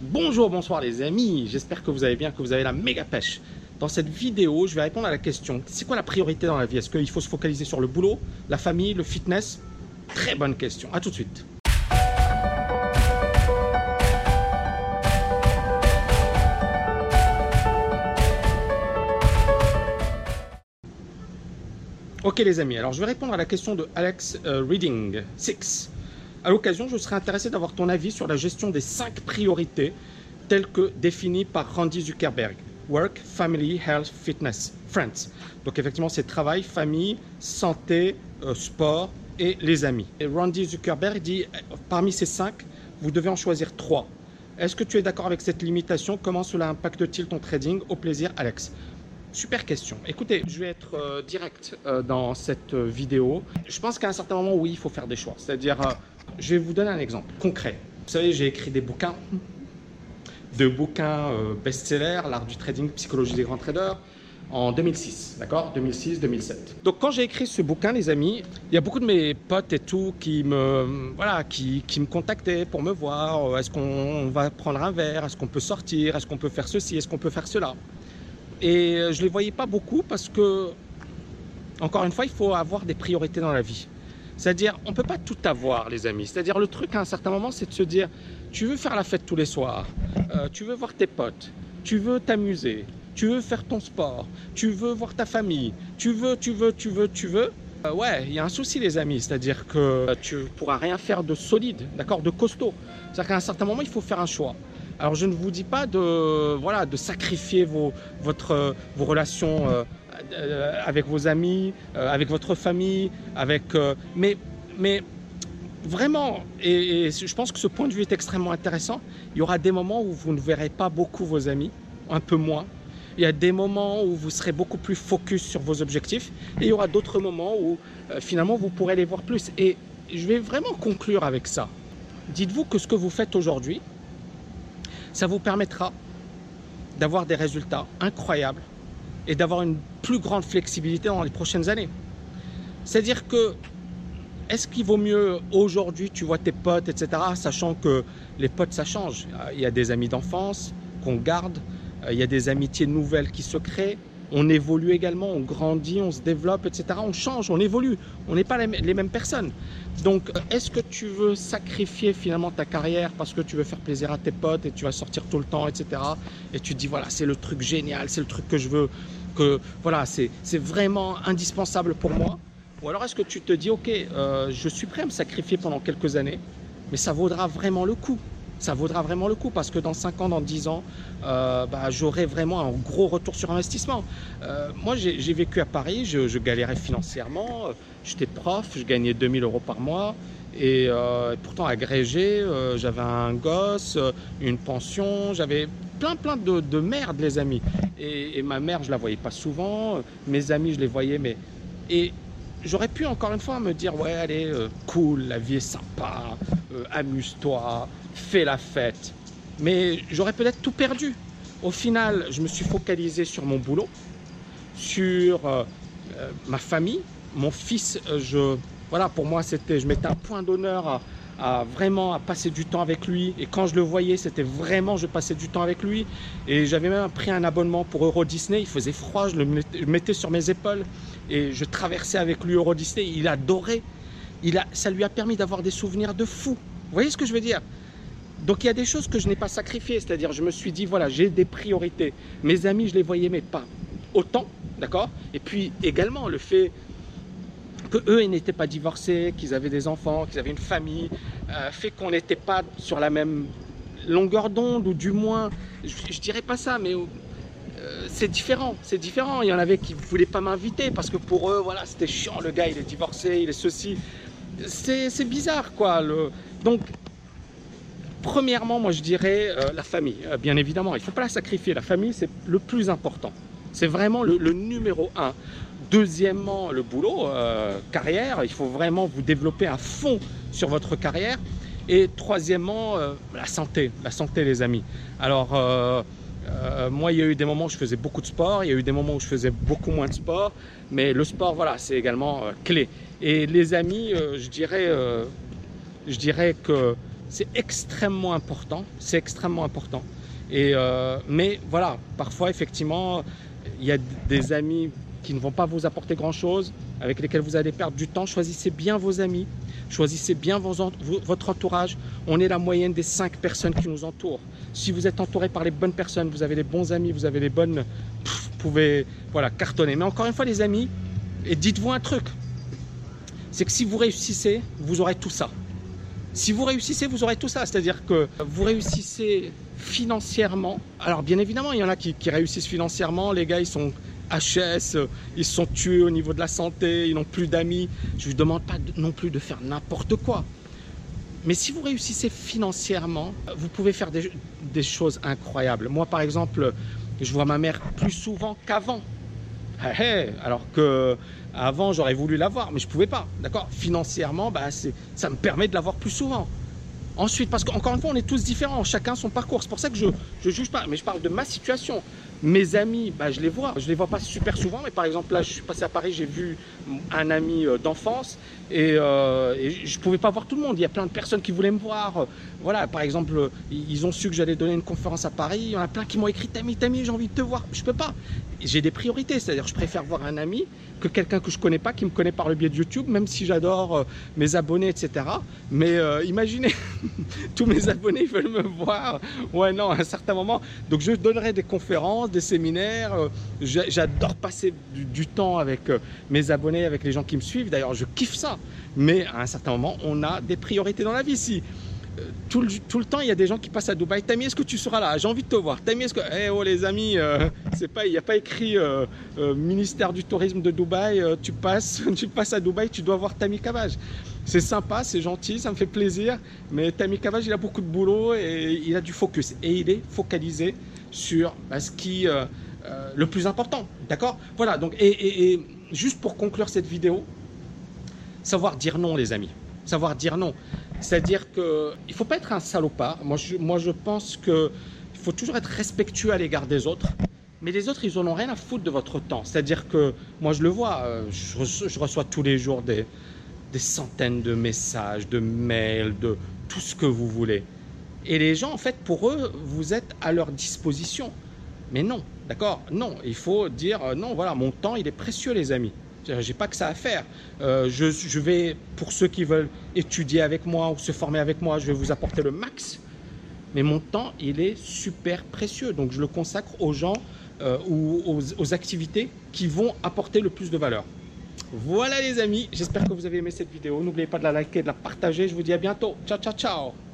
Bonjour, bonsoir les amis, j'espère que vous allez bien, que vous avez la méga pêche. Dans cette vidéo, je vais répondre à la question, c'est quoi la priorité dans la vie? Est-ce qu'il faut se focaliser sur le boulot, la famille, le fitness? Très bonne question, à tout de suite. Ok les amis, alors je vais répondre à la question de Alex euh, Reading 6. À l'occasion, je serais intéressé d'avoir ton avis sur la gestion des 5 priorités telles que définies par Randy Zuckerberg. Work, Family, Health, Fitness, Friends. Donc effectivement, c'est travail, famille, santé, euh, sport et les amis. Et Randy Zuckerberg dit, euh, parmi ces 5, vous devez en choisir 3. Est-ce que tu es d'accord avec cette limitation? Comment cela impacte-t-il ton trading? Au plaisir, Alex. Super question. Écoutez, je vais être euh, direct dans cette vidéo. Je pense qu'à un certain moment, oui, il faut faire des choix. C'est-à-dire, je vais vous donner un exemple concret. Vous savez, j'ai écrit des bouquins, deux bouquins best-sellers, l'art du trading, psychologie des grands traders, en 2006, d'accord? 2006-2007. Donc quand j'ai écrit ce bouquin, les amis, il y a beaucoup de mes potes et tout qui me, voilà, qui, me contactaient pour me voir. Est-ce qu'on va prendre un verre? Est-ce qu'on peut sortir? Est-ce qu'on peut faire ceci? Est-ce qu'on peut faire cela? Et euh, je ne les voyais pas beaucoup parce que, encore une fois, il faut avoir des priorités dans la vie. C'est-à-dire, on ne peut pas tout avoir, les amis. C'est-à-dire, le truc à un certain moment, c'est de se dire, tu veux faire la fête tous les soirs, euh, tu veux voir tes potes, tu veux t'amuser, tu veux faire ton sport, tu veux voir ta famille, tu veux, tu veux, tu veux, tu veux. Euh, ouais, il y a un souci, les amis. C'est-à-dire que tu ne pourras rien faire de solide, d'accord, de costaud. C'est-à-dire qu'à un certain moment, il faut faire un choix. Alors je ne vous dis pas de, voilà, de sacrifier vos, votre, vos relations euh, euh, avec vos amis, euh, avec votre famille, avec, mais, mais vraiment, et, je pense que ce point de vue est extrêmement intéressant, il y aura des moments où vous ne verrez pas beaucoup vos amis, un peu moins. Il y a des moments où vous serez beaucoup plus focus sur vos objectifs et il y aura d'autres moments où finalement vous pourrez les voir plus. Et je vais vraiment conclure avec ça. Dites-vous que ce que vous faites aujourd'hui, ça vous permettra d'avoir des résultats incroyables et d'avoir une plus grande flexibilité dans les prochaines années. C'est-à-dire que, est-ce qu'il vaut mieux aujourd'hui, tu vois tes potes, etc., sachant que les potes, ça change. Il y a des amis d'enfance qu'on garde, il y a des amitiés nouvelles qui se créent, on évolue également, on grandit, on se développe, etc. On change, on évolue. On n'est pas les mêmes personnes. Donc, est-ce que tu veux sacrifier finalement ta carrière parce que tu veux faire plaisir à tes potes et tu vas sortir tout le temps, etc. Et tu te dis, voilà, c'est le truc génial, c'est le truc que je veux, que voilà, c'est vraiment indispensable pour moi. Ou alors est-ce que tu te dis, ok, euh, je suis prêt à me sacrifier pendant quelques années, mais ça vaudra vraiment le coup ça vaudra vraiment le coup parce que dans 5 ans, dans 10 ans, euh, bah, j'aurai vraiment un gros retour sur investissement. Euh, moi, j'ai vécu à Paris, je, galérais financièrement, euh, j'étais prof, je gagnais 2000 euros par mois. Et pourtant agrégé, j'avais un gosse, une pension, j'avais plein plein de, merde les amis. Et, et, ma mère, je la voyais pas souvent, mes amis, je les voyais, mais... Et j'aurais pu encore une fois me dire, ouais, allez, cool, la vie est sympa, amuse-toi, fait la fête. Mais j'aurais peut-être tout perdu. Au final, je me suis focalisé sur mon boulot, sur euh, euh, ma famille, mon fils. Euh, je, voilà, pour moi, c'était, je mettais un point d'honneur à, vraiment à passer du temps avec lui. Et quand je le voyais, c'était vraiment, je passais du temps avec lui. Et j'avais même pris un abonnement pour Euro Disney. Il faisait froid, je le mettais sur mes épaules et je traversais avec lui Euro Disney. Il adorait. Il a, ça lui a permis d'avoir des souvenirs de fou. Vous voyez ce que je veux dire? Donc il y a des choses que je n'ai pas sacrifiées, c'est-à-dire je me suis dit, voilà, j'ai des priorités. Mes amis, je les voyais, mais pas autant, d'accord? Et puis également le fait que eux, ils n'étaient pas divorcés, qu'ils avaient des enfants, qu'ils avaient une famille, euh, fait qu'on n'était pas sur la même longueur d'onde, ou du moins, je, ne dirais pas ça, mais euh, c'est différent, c'est différent. Il y en avait qui ne voulaient pas m'inviter parce que pour eux, voilà, c'était chiant, le gars, il est divorcé, il est ceci. C'est bizarre, quoi. Donc, Premièrement, moi je dirais euh, la famille, euh, bien évidemment. Il ne faut pas la sacrifier. La famille, c'est le plus important. C'est vraiment le, numéro un. Deuxièmement, le boulot, euh, carrière. Il faut vraiment vous développer à fond sur votre carrière. Et troisièmement, la santé. La santé, les amis. Alors, moi, il y a eu des moments où je faisais beaucoup de sport. Il y a eu des moments où je faisais beaucoup moins de sport. Mais le sport, voilà, c'est également clé. Et les amis, je dirais, je dirais que c'est extrêmement important. C'est extrêmement important. Euh, mais voilà, parfois, effectivement, il y a des amis qui ne vont pas vous apporter grand-chose, avec lesquels vous allez perdre du temps. Choisissez bien vos amis, choisissez bien votre entourage. On est la moyenne des cinq personnes qui nous entourent. Si vous êtes entouré par les bonnes personnes, vous avez les bons amis, vous avez les bonnes... vous pouvez voilà, cartonner. Mais encore une fois, les amis, et dites-vous un truc, c'est que si vous réussissez, vous aurez tout ça. Si vous réussissez, vous aurez tout ça. C'est-à-dire que vous réussissez financièrement. Alors bien évidemment, il y en a qui, réussissent financièrement. Les gars, ils sont HS, ils sont tués au niveau de la santé, ils n'ont plus d'amis. Je ne vous demande pas non plus de faire n'importe quoi. Mais si vous réussissez financièrement, vous pouvez faire des, des, choses incroyables. Moi, par exemple, je vois ma mère plus souvent qu'avant. Alors que avant, j'aurais voulu l'avoir, mais je ne pouvais pas. D'accord? Financièrement, bah, ça me permet de l'avoir plus souvent. Ensuite, parce qu'encore une fois, on est tous différents, chacun son parcours. C'est pour ça que je ne juge pas, mais je parle de ma situation. Mes amis, bah, je les vois. Je les vois pas super souvent, mais par exemple, là, je suis passé à Paris, j'ai vu un ami euh, d'enfance et, euh, je ne pouvais pas voir tout le monde. Il y a plein de personnes qui voulaient me voir. Voilà, par exemple, ils ont su que j'allais donner une conférence à Paris. Il y en a plein qui m'ont écrit Tami, Tami, j'ai envie de te voir. Je peux pas. J'ai des priorités, c'est-à-dire je préfère voir un ami que quelqu'un que je connais pas, qui me connaît par le biais de YouTube, même si j'adore euh, mes abonnés, etc. Mais imaginez, tous mes abonnés veulent me voir. Ouais, non, à un certain moment. Donc je donnerai des conférences, des séminaires. Euh, j'adore passer du, temps avec euh, mes abonnés, avec les gens qui me suivent. D'ailleurs, je kiffe ça. Mais à un certain moment, on a des priorités dans la vie. Si euh, tout le, temps, il y a des gens qui passent à Dubaï. Tami, est-ce que tu seras là? J'ai envie de te voir. Tami, est-ce que. Eh oh, les amis, c'est pas, il n'y a pas écrit ministère du tourisme de Dubaï. tu passes, tu passes à Dubaï, tu dois voir Tami Cavage. C'est sympa, c'est gentil, ça me fait plaisir. Mais Tami Cavage, il a beaucoup de boulot et il a du focus. Et il est focalisé sur bah, ce qui euh, euh, le plus important. D'accord? Voilà, donc, et, juste pour conclure cette vidéo, savoir dire non, les amis. Savoir dire non. C'est-à-dire qu'il ne faut pas être un salopard. Moi, je, moi, je pense qu'il faut toujours être respectueux à l'égard des autres. Mais les autres, ils n'en ont rien à foutre de votre temps. C'est-à-dire que moi, je le vois, euh, je, reçois tous les jours des, des centaines de messages, de mails, de tout ce que vous voulez. Et les gens, en fait, pour eux, vous êtes à leur disposition. Mais non, d'accord? Non, il faut dire euh, non, voilà, mon temps, il est précieux, les amis. J'ai pas que ça à faire. Euh, je, vais, pour ceux qui veulent étudier avec moi ou se former avec moi, je vais vous apporter le max. Mais mon temps, il est super précieux. Donc, je le consacre aux gens euh, ou aux, aux activités qui vont apporter le plus de valeur. Voilà les amis, j'espère que vous avez aimé cette vidéo. N'oubliez pas de la liker, de la partager. Je vous dis à bientôt. Ciao, ciao, ciao